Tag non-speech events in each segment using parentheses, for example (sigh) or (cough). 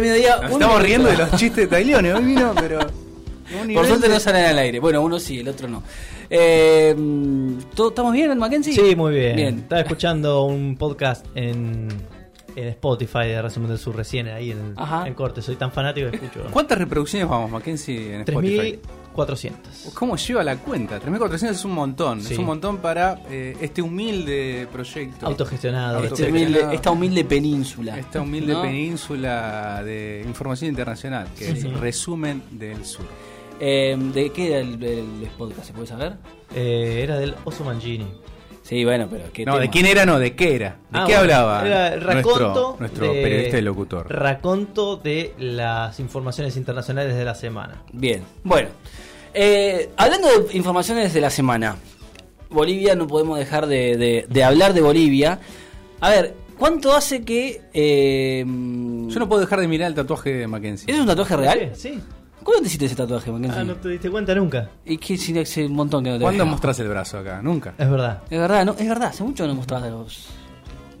12 de mediodía. Nos un estamos minuto. riendo de los chistes de Taglione. Hoy vino, pero. Por suerte de- no salen al aire. Bueno, uno sí, el otro no. Eh, ¿todo- ¿Estamos bien, Mackenzie? Sí, muy bien. Bien. Estaba escuchando un podcast en, en Spotify de Resumen del Sur recién, ahí en, en corte. Soy tan fanático que escucho. ¿Cuántas reproducciones vamos, Mackenzie, en Spotify? 3400. ¿Cómo lleva la cuenta? 3.400 es un montón. Sí. Es un montón para eh, este humilde proyecto. Autogestionado. Este humilde- esta humilde península. Esta humilde ¿no? península de información internacional, que Sí, es sí. resumen del sur. Eh, ¿De qué era el, el podcast? ¿Se puede saber? Eh, era del Oso Mangini. Sí, bueno, pero ¿qué No, tema? ¿de quién era? No, ¿de qué era? ¿De Ah, qué bueno, hablaba Era el raconto nuestro, nuestro de- periodista y locutor? Raconto de las informaciones internacionales de la semana. Bien, bueno. Eh, hablando de informaciones de la semana, Bolivia, no podemos dejar de, de- de hablar de Bolivia. A ver, ¿cuánto hace que... eh, Yo no puedo dejar de mirar el tatuaje de Mackenzie. ¿Eso es un tatuaje real? Sí. ¿Cuándo te hiciste ese tatuaje, Mackenzie? Ah, no te diste cuenta nunca. Y que sí, hace un montón que no te ¿Cuándo veo. mostrás el brazo acá? Nunca. Es verdad. Es verdad, no, es verdad, hace mucho que no mostrabas de los...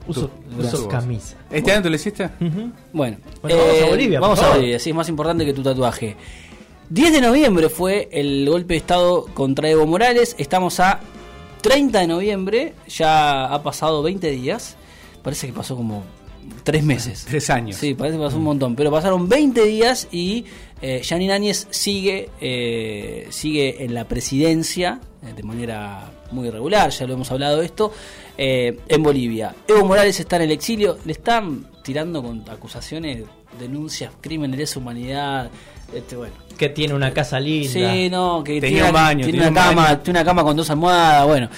Uso, uso camisa. ¿Este año te lo hiciste? Bueno, Bueno, vamos a Bolivia, por Vamos a. Bolivia, sí, es más importante que tu tatuaje. 10 de noviembre fue el golpe de Estado contra Evo Morales. Estamos a 30 de noviembre, ya ha pasado 20 días. Parece que pasó como 3 meses. Tres años. Sí, parece que pasó un montón. Pero pasaron 20 días y eh, Janine Áñez sigue, eh, sigue en la presidencia eh, de manera muy irregular, ya lo hemos hablado de esto, eh, en Bolivia. Evo Morales está en el exilio, le están tirando con acusaciones, denuncias, crímenes de humanidad. Este, bueno. Que tiene una casa linda. Sí, no, que Tenía tiene, un baño, tiene una un cama, baño. tiene una cama con dos almohadas, bueno.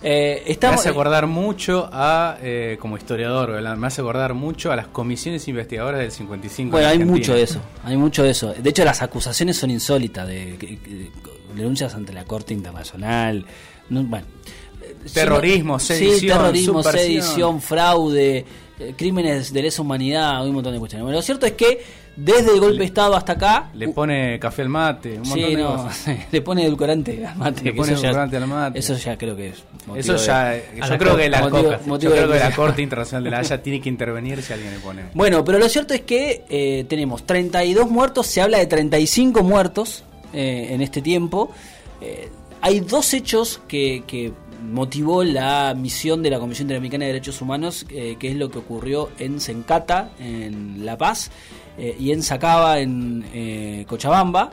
Eh, Me hace acordar mucho a, eh, como historiador, ¿verdad? me hace acordar mucho a las comisiones investigadoras del 55. Bueno, en hay mucho de eso, hay mucho de eso. De hecho, las acusaciones son insólitas, de, de- de- denuncias ante la Corte Internacional. No, bueno. Eh, Terrorismo, sí, sedición, terrorismo, subversión. sedición, fraude, eh, crímenes de lesa humanidad, un montón de cuestiones. Bueno, lo cierto es que desde el golpe de Estado hasta acá... Le pone café al mate, un montón Sí, de no, cosas. (laughs) le pone edulcorante al mate. Le pone eso ya- edulcorante al mate. Eso ya creo que es. Eso de- ya, a yo creo que la, motivo- yo motivo creo de que la crisis. Corte Internacional de la Haya tiene que intervenir si alguien le pone. Bueno, pero lo cierto es que eh, tenemos 32 muertos, se habla de 35 muertos eh, en este tiempo. Eh, hay dos hechos que, que motivó la misión de la Comisión Interamericana de Derechos Humanos, eh, que es lo que ocurrió en Sencata, en La Paz, eh, y en Sacaba, en eh, Cochabamba.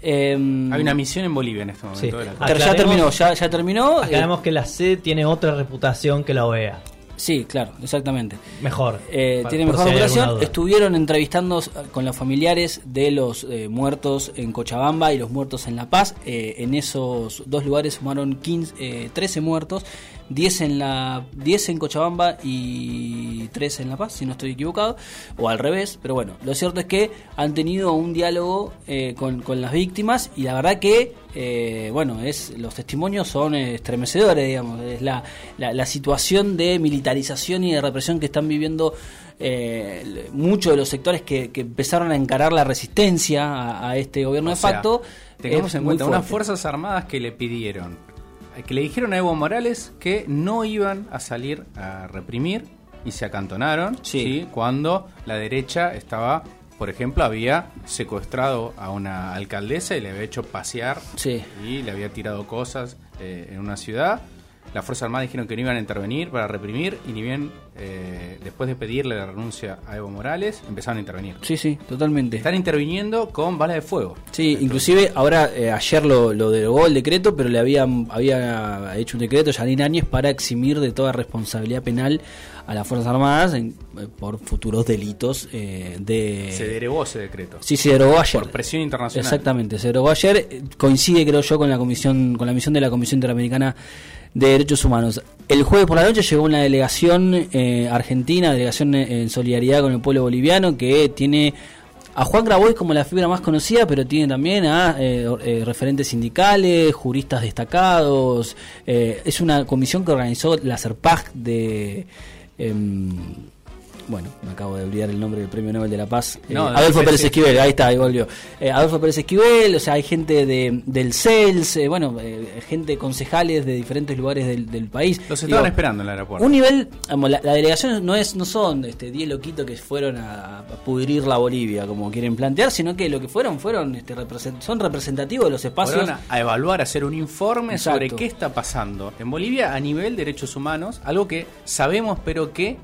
Eh, Hay una misión en Bolivia en este momento. Sí. de la- ter- ya Aclaremos- terminó, ya, ya terminó. eh, Aclaramos que la C tiene otra reputación que la OEA. Sí, claro, exactamente. Mejor. Eh, tiene mejor si. Estuvieron entrevistando con los familiares de los eh, muertos en Cochabamba y los muertos en La Paz. Eh, en esos dos lugares sumaron 15, eh, 13 muertos, 10 en, la, 10 en Cochabamba y 3 en La Paz, si no estoy equivocado, o al revés. Pero bueno, lo cierto es que han tenido un diálogo eh, con, con las víctimas y la verdad que, eh, bueno, es los testimonios son estremecedores, digamos. Es la, la, la situación de militarización y de represión que están viviendo eh, muchos de los sectores que, que empezaron a encarar la resistencia a, a este gobierno O de sea, facto. Tengamos es en cuenta unas fuerzas armadas que le pidieron, que le dijeron a Evo Morales que no iban a salir a reprimir y se acantonaron Sí. ¿sí? cuando la derecha estaba, por ejemplo, había secuestrado a una alcaldesa y le había hecho pasear Sí. y le había tirado cosas eh, en una ciudad. Las Fuerzas Armadas dijeron que no iban a intervenir para reprimir y ni bien eh, después de pedirle la renuncia a Evo Morales empezaron a intervenir. Sí, sí, totalmente. Están interviniendo con balas de fuego. Sí, inclusive ahora eh, ayer lo, lo derogó el decreto, pero le habían había hecho un decreto Janine Áñez para eximir de toda responsabilidad penal a las Fuerzas Armadas en- eh, por futuros delitos eh, de... Se derogó ese decreto. Sí, se derogó ayer. Por presión internacional. Exactamente, se derogó ayer. Coincide, creo yo, con la comisión, con la misión de la Comisión Interamericana de Derechos Humanos. El jueves por la noche llegó una delegación eh, argentina, delegación eh, en solidaridad con el pueblo boliviano, que tiene a Juan Grabois como la figura más conocida, pero tiene también a eh, eh, referentes sindicales, juristas destacados. Eh, es una comisión que organizó la CERPAG de. Bueno, me acabo de olvidar el nombre del Premio Nobel de la Paz, eh, No, Adolfo Pérez Esquivel, ahí está, ahí volvió. Eh, Adolfo Pérez Esquivel, o sea, hay gente de, del CELS, eh, bueno, eh, gente concejales de diferentes lugares del, del país. Los Digo, estaban esperando en el aeropuerto. un nivel, vamos, la, la delegación no es no son este 10 loquitos que fueron a, a pudrir la Bolivia, como quieren plantear, sino que lo que fueron fueron este, represent- son representativos de los espacios. Fueron a, a evaluar, a hacer un informe Exacto. sobre qué está pasando en Bolivia a nivel derechos humanos, algo que sabemos, pero que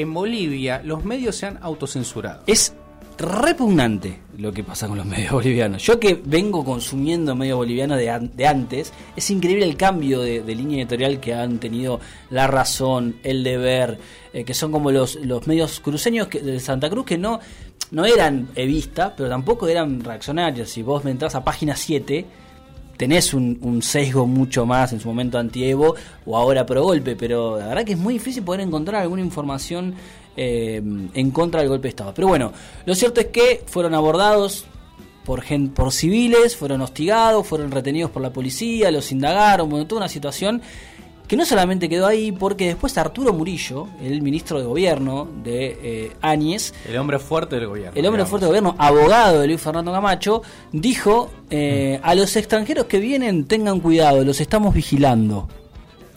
en Bolivia los medios se han autocensurado. Es repugnante lo que pasa con los medios (laughs) bolivianos. Yo que vengo consumiendo medios bolivianos de, de antes, es increíble el cambio de, de línea editorial que han tenido La Razón, El Deber, eh, que son como los, los medios cruceños de Santa Cruz que no, no eran evistas, pero tampoco eran reaccionarios. Si vos me entras a página 7, tenés un, un sesgo mucho más en su momento anti-Evo o ahora pro golpe, pero la verdad que es muy difícil poder encontrar alguna información eh, en contra del golpe de Estado. Pero bueno, lo cierto es que fueron abordados por, gen- por civiles, fueron hostigados, fueron retenidos por la policía, los indagaron, bueno, toda una situación que no solamente quedó ahí, porque después Arturo Murillo, el ministro de Gobierno de eh, Áñez, El hombre fuerte del gobierno. el hombre digamos. fuerte de gobierno, abogado de Luis Fernando Camacho, dijo eh, a los extranjeros que vienen tengan cuidado, los estamos vigilando.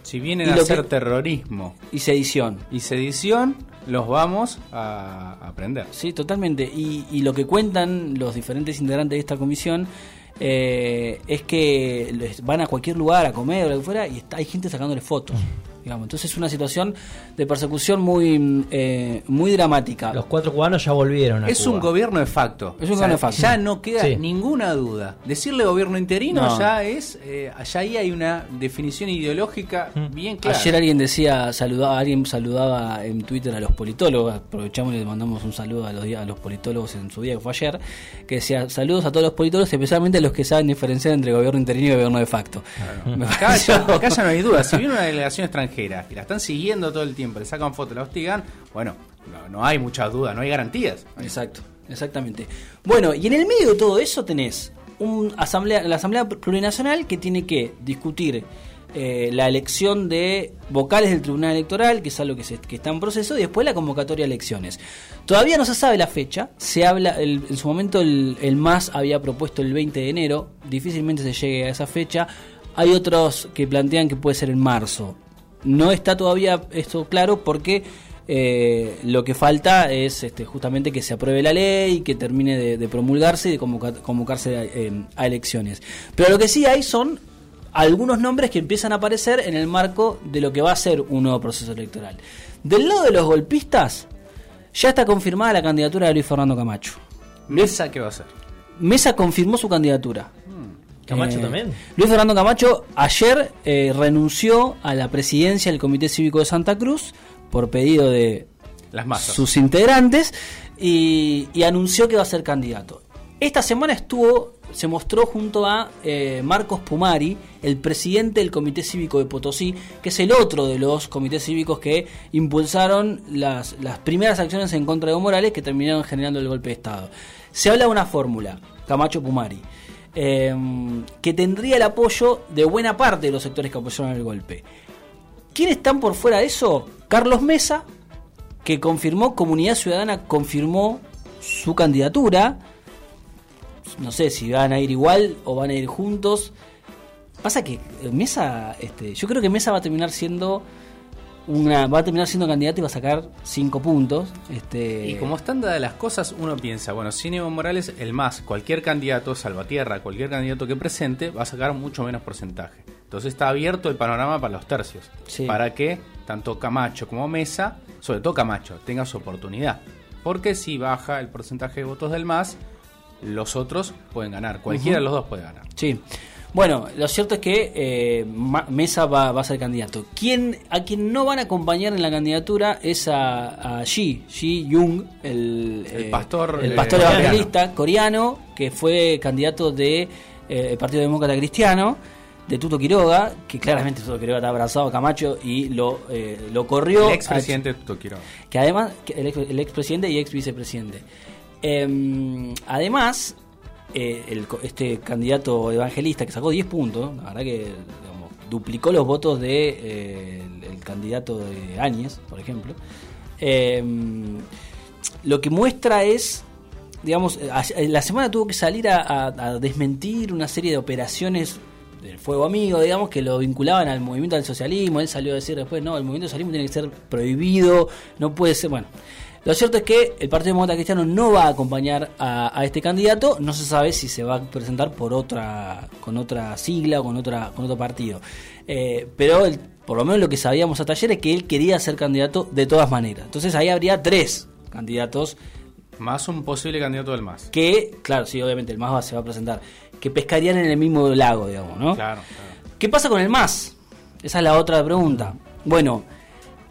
Si vienen Y a hacer que- terrorismo Y sedición. y sedición, los vamos a aprender. Sí, totalmente. Y, y lo que cuentan los diferentes integrantes de esta comisión eh, es que van a cualquier lugar a comer o lo que fuera y está- hay gente sacándole fotos. Digamos. Entonces es una situación de persecución muy, eh, muy dramática. Los cuatro cubanos ya volvieron a Es Cuba. un gobierno de facto. Es un gobierno de facto. Ya no queda Sí. ninguna duda. Decirle gobierno interino No. ya es. Eh, allá ahí hay una definición ideológica Mm. bien clara. Ayer alguien decía, saludaba, alguien saludaba en Twitter a los politólogos, aprovechamos y le mandamos un saludo a los, a los politólogos en su día que fue ayer, que decía saludos a todos los politólogos, especialmente a los que saben diferenciar entre gobierno interino y gobierno de facto. (laughs) Me Acá ya, acá ya no hay duda. Si viene una delegación extranjera y la están siguiendo todo el tiempo, le sacan fotos, la hostigan, bueno, no, no hay muchas dudas, no hay garantías. Exacto, exactamente. Bueno, y en el medio de todo eso tenés un asamblea, la Asamblea Plurinacional que tiene que discutir eh, la elección de vocales del Tribunal Electoral, que es algo que, se- que está en proceso, y después la convocatoria a elecciones. Todavía no se sabe la fecha, se habla, en su momento el, el MAS había propuesto el 20 de enero, difícilmente se llegue a esa fecha. Hay otros que plantean que puede ser en marzo. No está todavía esto claro porque eh, lo que falta es este, justamente que se apruebe la ley, que termine de, de promulgarse y de convoca- convocarse a, eh, a elecciones. Pero lo que sí hay son algunos nombres que empiezan a aparecer en el marco de lo que va a ser un nuevo proceso electoral. Del lado de los golpistas, ya está confirmada la candidatura de Luis Fernando Camacho. ¿Mesa qué va a hacer? Mesa confirmó su candidatura. ¿Camacho Eh, también? Luis Fernando Camacho ayer eh, renunció a la presidencia del Comité Cívico de Santa Cruz por pedido de Las masas. sus integrantes y, y anunció que va a ser candidato. Esta semana estuvo, se mostró junto a eh, Marcos Pumari, el presidente del Comité Cívico de Potosí, que es el otro de los comités cívicos que impulsaron las, las primeras acciones en contra de Evo Morales que terminaron generando el golpe de Estado. Se habla de una fórmula, Camacho Pumari, eh, que tendría el apoyo de buena parte de los sectores que apoyaron el golpe. ¿Quiénes están por fuera de eso? Carlos Mesa, que confirmó, Comunidad Ciudadana confirmó su candidatura. No sé si van a ir igual o van a ir juntos. Pasa que eh, Mesa, este, yo creo que Mesa va a terminar siendo una, va a terminar siendo candidato y va a sacar cinco puntos. Este, Y como están dadas las cosas, uno piensa, bueno, sin Evo Morales, el más, cualquier candidato, Salvatierra, cualquier candidato que presente, va a sacar mucho menos porcentaje. Entonces está abierto el panorama para los tercios. Sí. Para que tanto Camacho como Mesa, sobre todo Camacho, tenga su oportunidad. Porque si baja el porcentaje de votos del más, los otros pueden ganar. Cualquiera de los dos puede ganar. Sí. Bueno, lo cierto es que eh, Mesa va, va a ser candidato. ¿Quién, a quien no van a acompañar en la candidatura es a, a Ji, Ji Jung, el, El eh, pastor, el eh, pastor evangelista coreano, que fue candidato del de, Partido Demócrata Cristiano, de Tuto Quiroga, que claramente Tuto Quiroga está abrazado a Camacho y lo, lo corrió. El expresidente Tuto Quiroga. que además, el, ex, el expresidente y ex vicepresidente. Eh, además, eh, el este candidato evangelista que sacó 10 puntos, la verdad que digamos, duplicó los votos de eh, el, candidato de Áñez, por ejemplo. Eh, lo que muestra es, digamos, eh, a- la semana tuvo que salir a, a- a desmentir una serie de operaciones del fuego amigo, digamos, que lo vinculaban al movimiento del socialismo. Él salió a decir después, no, el movimiento del socialismo tiene que ser prohibido, no puede ser, bueno. Lo cierto es que el Partido Demócrata Cristiano no va a acompañar a, a este candidato, no se sabe si se va a presentar por otra, con otra sigla o con otra, con otro partido. Eh, pero el- por lo menos lo que sabíamos hasta ayer es que él quería ser candidato de todas maneras. Entonces ahí habría tres candidatos Más un posible candidato del MAS. que, claro, sí, obviamente el MAS va- se va a presentar, que pescarían en el mismo lago, digamos, ¿no? Claro, claro. ¿Qué pasa con el MAS? Esa es la otra pregunta. Bueno,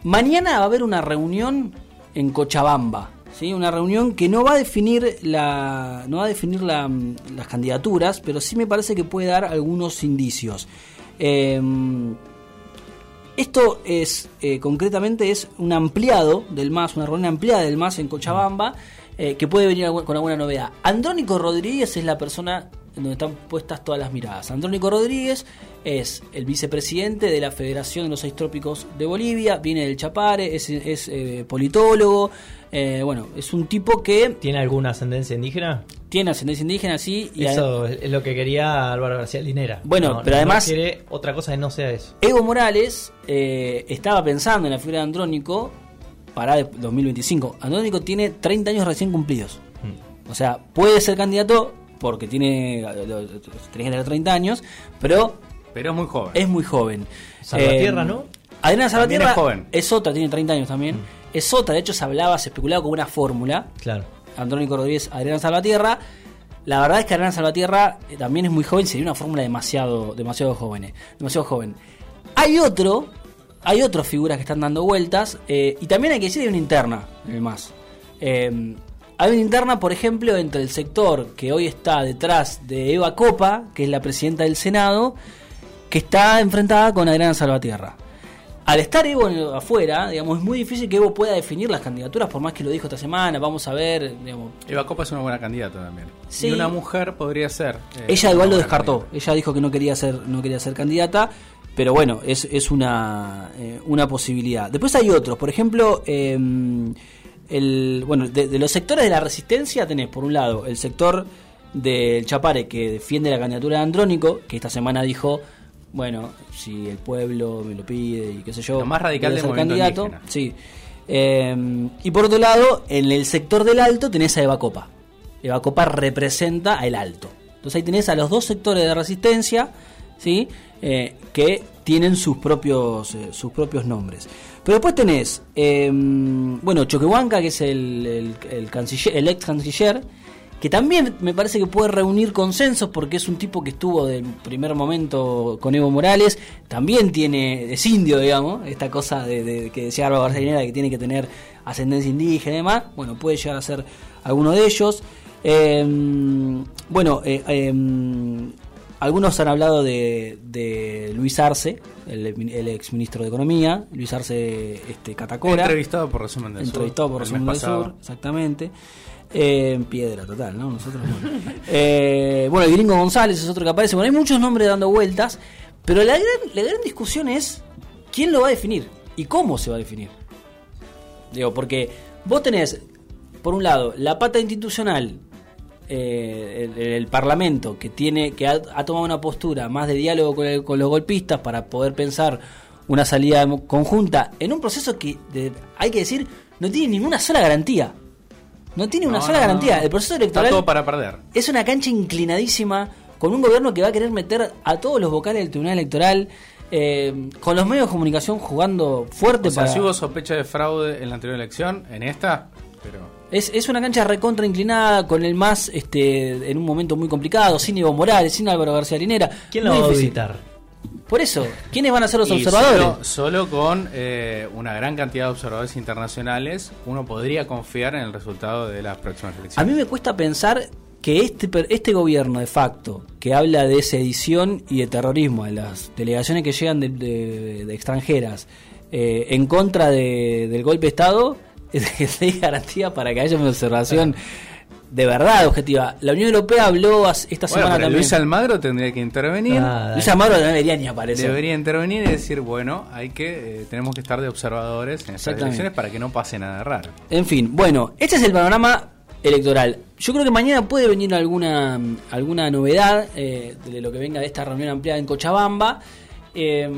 mañana va a haber una reunión en Cochabamba, ¿sí? Una reunión que no va a definir la no va a definir la- las candidaturas, pero sí me parece que puede dar algunos indicios. Eh, esto es, eh, concretamente, es un ampliado del MAS, una reunión ampliada del MAS en Cochabamba, eh, que puede venir con alguna novedad. Andrónico Rodríguez es la persona en donde están puestas todas las miradas. Andrónico Rodríguez es el vicepresidente de la Federación de los Seis Trópicos de Bolivia, viene del Chapare, es, es, eh, politólogo, eh, bueno, es un tipo que ¿Tiene alguna ascendencia indígena? tiene ascendencia indígena, sí, y Eso es lo que quería Álvaro García Linera. Bueno, No, pero no además- quiere otra cosa que no sea eso. Evo Morales eh, estaba pensando en la figura de Andrónico para el 2025. Andrónico tiene 30 años recién cumplidos. Mm. O sea, puede ser candidato porque tiene, que tener 30 años, pero Pero es muy joven. es muy joven. Salvatierra, Eh, ¿no? Adriana Salvatierra es joven. es otra, tiene 30 años también. Es otra, de hecho se hablaba, se especulaba con una fórmula. Claro. Andrónico Rodríguez, Adrián Salvatierra. La verdad es que Adrián Salvatierra eh, también es muy joven, sería una fórmula demasiado, demasiado joven, eh, demasiado joven. Hay otro, hay otras figuras que están dando vueltas, eh, y también hay que decir hay una interna en el MAS. Hay una interna, por ejemplo, entre el sector que hoy está detrás de Eva Copa, que es la presidenta del Senado, que está enfrentada con Adriana Salvatierra. Al estar Evo afuera, digamos, es muy difícil que Evo pueda definir las candidaturas, por más que lo dijo esta semana, vamos a ver, digamos, Eva Copa es una buena candidata también. Sí. Y una mujer podría ser. eh, Ella igual lo descartó. candidata. Ella dijo que no quería ser, no quería ser candidata, pero bueno, es, es una, eh, una posibilidad. Después hay otros, por ejemplo, eh, el, bueno, de, de los sectores de la resistencia tenés por un lado el sector del Chapare que defiende la candidatura de Andrónico, que esta semana dijo, bueno, si el pueblo me lo pide y qué sé yo, Lo más radical del candidato. indígena. Sí. Eh, y por otro lado, en el sector del Alto tenés a Eva Copa. Eva Copa representa al Alto. Entonces ahí tenés a los dos sectores de resistencia, ¿sí? Eh, que tienen sus propios, eh, sus propios nombres. Pero después tenés, eh, bueno, Choquehuanca, que es el, el, canciller, el ex canciller, que también me parece que puede reunir consensos porque es un tipo que estuvo del primer momento con Evo Morales, también tiene, es indio, digamos, esta cosa de, que decía Álvaro García Linera, que tiene que tener ascendencia indígena y demás, bueno, puede llegar a ser alguno de ellos. Eh, bueno, eh, algunos han hablado de, de Luis Arce, el, el ex ministro de Economía, Luis Arce este, Catacora Entrevistado por Resumen del Sur. entrevistado por Resumen del pasado. Sur, exactamente. Eh, piedra total, ¿no? Nosotros no. (laughs) Eh, bueno, el Gringo González es otro que aparece. Bueno, hay muchos nombres dando vueltas, pero la gran, la gran discusión es quién lo va a definir y cómo se va a definir. Digo, porque vos tenés, por un lado, la pata institucional, eh, el, el Parlamento, que tiene que ha, ha tomado una postura más de diálogo con, el- con los golpistas para poder pensar una salida conjunta en un proceso que, de- hay que decir, no tiene ninguna sola garantía. No tiene una No, sola no, garantía. no. El proceso Está electoral todo para perder. es una cancha inclinadísima con un gobierno que va a querer meter a todos los vocales del Tribunal Electoral, eh, con los medios de comunicación jugando fuerte O sea, para... si hubo sospecha de fraude en la anterior elección, en esta, pero. Es, es una cancha recontra inclinada, con el más este, en un momento muy complicado, sin Evo Morales, sin Álvaro García Linera. ¿Quién lo va a auditar? Por eso, ¿quiénes van a ser los Y observadores? Solo, solo con eh, una gran cantidad de observadores internacionales, uno podría confiar en el resultado de las próximas A elecciones. mí me cuesta pensar que este, per- este gobierno de facto, que habla de sedición y de terrorismo, de las delegaciones que llegan de, de- de extranjeras eh, en contra de- del golpe de Estado, (laughs) hay garantía para que haya una observación de verdad objetiva. La Unión Europea habló esta Bueno, semana pero también. Luis Almagro tendría que intervenir. Ah, Luis Amaro no debería ni aparecer. Debería intervenir y decir, bueno, hay que eh, tenemos que estar de observadores en estas elecciones para que no pase nada raro. En fin, bueno, este es el panorama electoral. Yo creo que mañana puede venir alguna, alguna novedad eh, de lo que venga de esta reunión ampliada en Cochabamba. eh,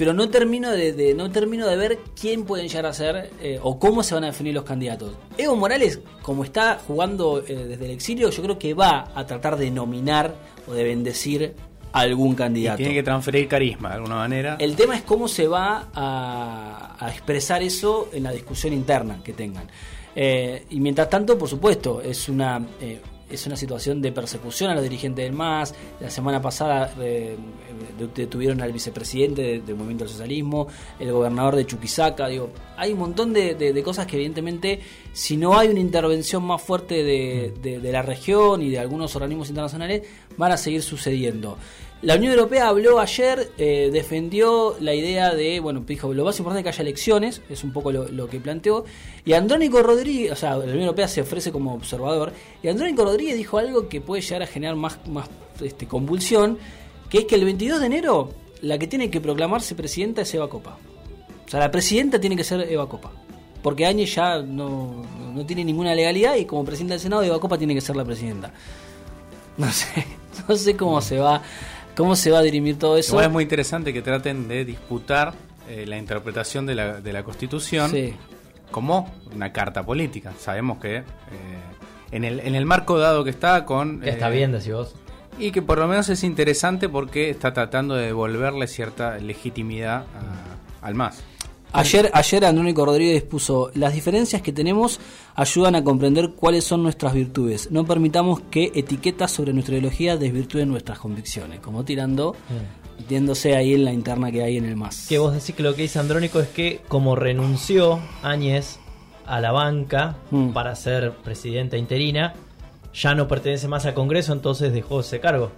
pero no termino de, de- no termino de ver quién pueden llegar a ser eh, o cómo se van a definir los candidatos. Evo Morales, como está jugando eh, desde el exilio, yo creo que va a tratar de nominar o de bendecir a algún Y candidato. tiene que transferir carisma de alguna manera. El tema es cómo se va a, a expresar eso en la discusión interna que tengan. Eh, y mientras tanto, por supuesto, es una es una situación de persecución a los dirigentes del MAS. La semana pasada eh, eh, detuvieron al vicepresidente de- del Movimiento del Socialismo, el gobernador de Chuquisaca. Digo, hay un montón de, de- cosas que evidentemente, si no hay una intervención más fuerte de- de la región y de algunos organismos internacionales, van a seguir sucediendo. La Unión Europea habló ayer, eh, defendió la idea de, bueno, dijo, lo más importante es que haya elecciones, es un poco lo, que planteó, y Andrónico Rodríguez, o sea, la Unión Europea se ofrece como observador, y Andrónico Rodríguez dijo algo que puede llegar a generar más, más este, convulsión, que es que el 22 de enero la que tiene que proclamarse presidenta es Eva Copa. O sea, la presidenta tiene que ser Eva Copa. Porque Áñez ya no, no tiene ninguna legalidad y como presidenta del Senado, Eva Copa tiene que ser la presidenta. No sé, (laughs) no sé cómo se va, cómo se va a dirimir todo eso. Igual es muy interesante que traten de disputar eh, la interpretación de la, de la Constitución Sí. como una carta política. Sabemos que eh, en, el, en el marco dado que está con... Que está eh, bien, decís vos. Y que por lo menos es interesante porque está tratando de devolverle cierta legitimidad a- al MAS. Ayer, ayer Andrónico Rodríguez puso, las diferencias que tenemos ayudan a comprender cuáles son nuestras virtudes. No permitamos que etiquetas sobre nuestra ideología desvirtúen nuestras convicciones. Como tirando, metiéndose ahí en la interna que hay en el MAS. Que vos decís que lo que dice Andrónico es que como renunció Áñez a la banca Mm. para ser presidenta interina, ya no pertenece más al Congreso, entonces dejó ese cargo.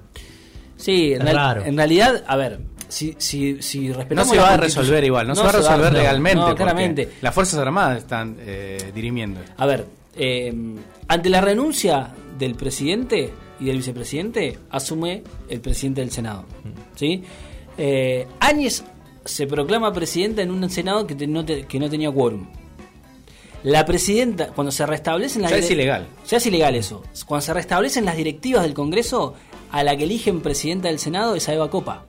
Sí, en, real- en realidad, a ver, si, si, si No se va a resolver igual, no, se va a resolver legalmente. No, claramente. Las Fuerzas Armadas están eh, dirimiendo. A ver, eh, ante la renuncia del presidente y del vicepresidente, asume el presidente del Senado. ¿sí? Eh, Áñez se proclama presidenta en un Senado que, te- no, te- que no tenía quórum. La presidenta, cuando se restablecen las Ya es ilegal. Ya es ilegal eso. Cuando se restablecen las directivas del Congreso, a la que eligen presidenta del Senado es a Eva Copa.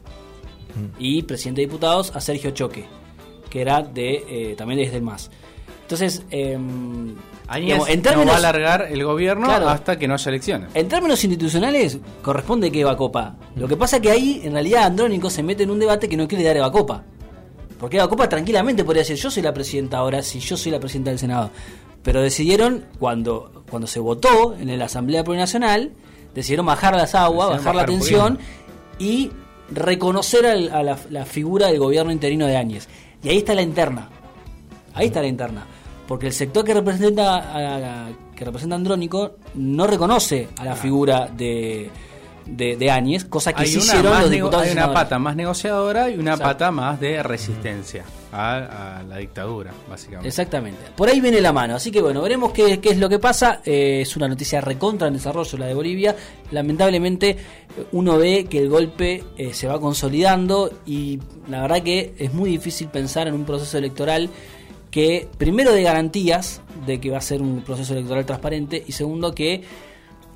Y presidente de diputados a Sergio Choque, que era de eh, también desde el MAS. Entonces, eh, digamos, en no va a alargar el gobierno Claro. hasta que no haya elecciones. en términos institucionales, corresponde que Eva Copa. Lo que pasa que ahí, en realidad, Andrónico se mete en un debate que no quiere dar Eva Copa. Porque Eva Copa tranquilamente podría decir, yo soy la presidenta ahora, si yo soy la presidenta del Senado. Pero decidieron, cuando, cuando se votó en la Asamblea Plurinacional, decidieron bajar las aguas, Decidieron bajar la bajar un tensión y reconocer al- a la, la figura del gobierno interino de Áñez. Y ahí está la interna. Ahí está la interna. Porque el sector que representa a, a- que representa Andrónico no reconoce a la figura de, de, de Áñez, cosa que Hay sí hicieron los diputados hay una pata más negociadora y una Exacto. pata más de resistencia a, la dictadura, básicamente. Exactamente. Por ahí viene la mano. Así que bueno, veremos qué, qué es lo que pasa. Eh, es una noticia recontra en desarrollo la de Bolivia. Lamentablemente uno ve que el golpe eh, se va consolidando y la verdad que es muy difícil pensar en un proceso electoral que primero de garantías de que va a ser un proceso electoral transparente y segundo que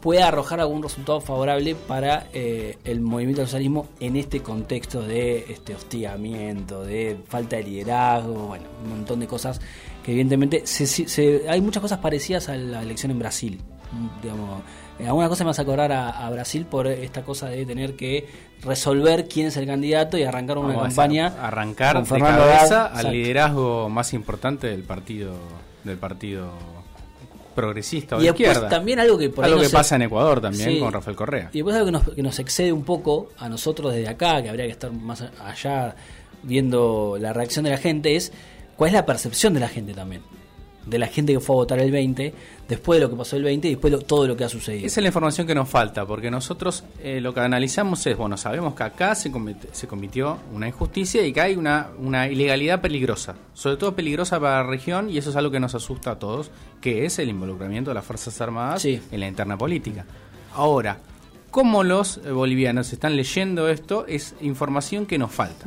pueda arrojar algún resultado favorable para eh, el movimiento del socialismo en este contexto de este hostigamiento, de falta de liderazgo, bueno, un montón de cosas que evidentemente se- se- se- hay muchas cosas parecidas a la elección en Brasil. Digamos, eh, alguna cosa me vas a acordar a, a Brasil por esta cosa de tener que resolver quién es el candidato y arrancar una Vamos a campaña. arrancar de cabeza al liderazgo más importante del partido del partido progresista o Y de después izquierda. también algo que por ahí algo no que se- pasa en Ecuador también Sí. con Rafael Correa. Y después algo que nos, que nos excede un poco a nosotros desde acá, que habría que estar más allá viendo la reacción de la gente, es cuál es la percepción de la gente también. De la gente que fue a votar el 20, después de lo que pasó el 20 y después de todo lo que ha sucedido. Esa es la información que nos falta, porque nosotros eh, lo que analizamos es, bueno, sabemos que acá se, comete, se cometió una injusticia y que hay una, una ilegalidad peligrosa, sobre todo peligrosa para la región, y eso es algo que nos asusta a todos, que es el involucramiento de las Fuerzas Armadas Sí. en la interna política. Ahora, cómo los bolivianos están leyendo esto es información que nos falta.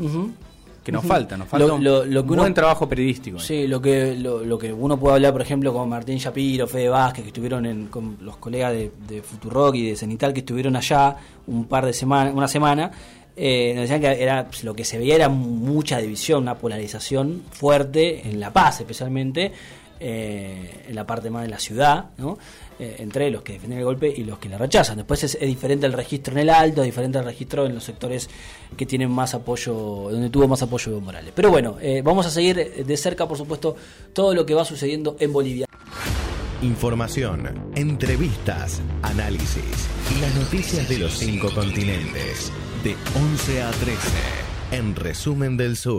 Que nos falta, nos falta Lo- un lo- lo que uno- buen trabajo periodístico. ahí. Sí, lo que, lo, lo que uno puede hablar, por ejemplo, con Martín Shapiro, Fede Vázquez, que estuvieron en, con los colegas de, de Futurock y de Cenital, que estuvieron allá un par de semanas, una semana, eh, nos decían que era pues, lo que se veía era mucha división, una polarización fuerte en La Paz, especialmente eh, en la parte más de la ciudad. Eh, entre los que defienden el golpe y los que le rechazan. Después es, es diferente el registro en el alto, es diferente el registro en los sectores que tienen más apoyo, donde tuvo más apoyo Evo Morales. Pero bueno, eh, vamos a seguir de cerca, por supuesto, todo lo que va sucediendo en Bolivia. Información, entrevistas, análisis y las noticias de los cinco continentes. De 11 a 13. En Resumen del Sur.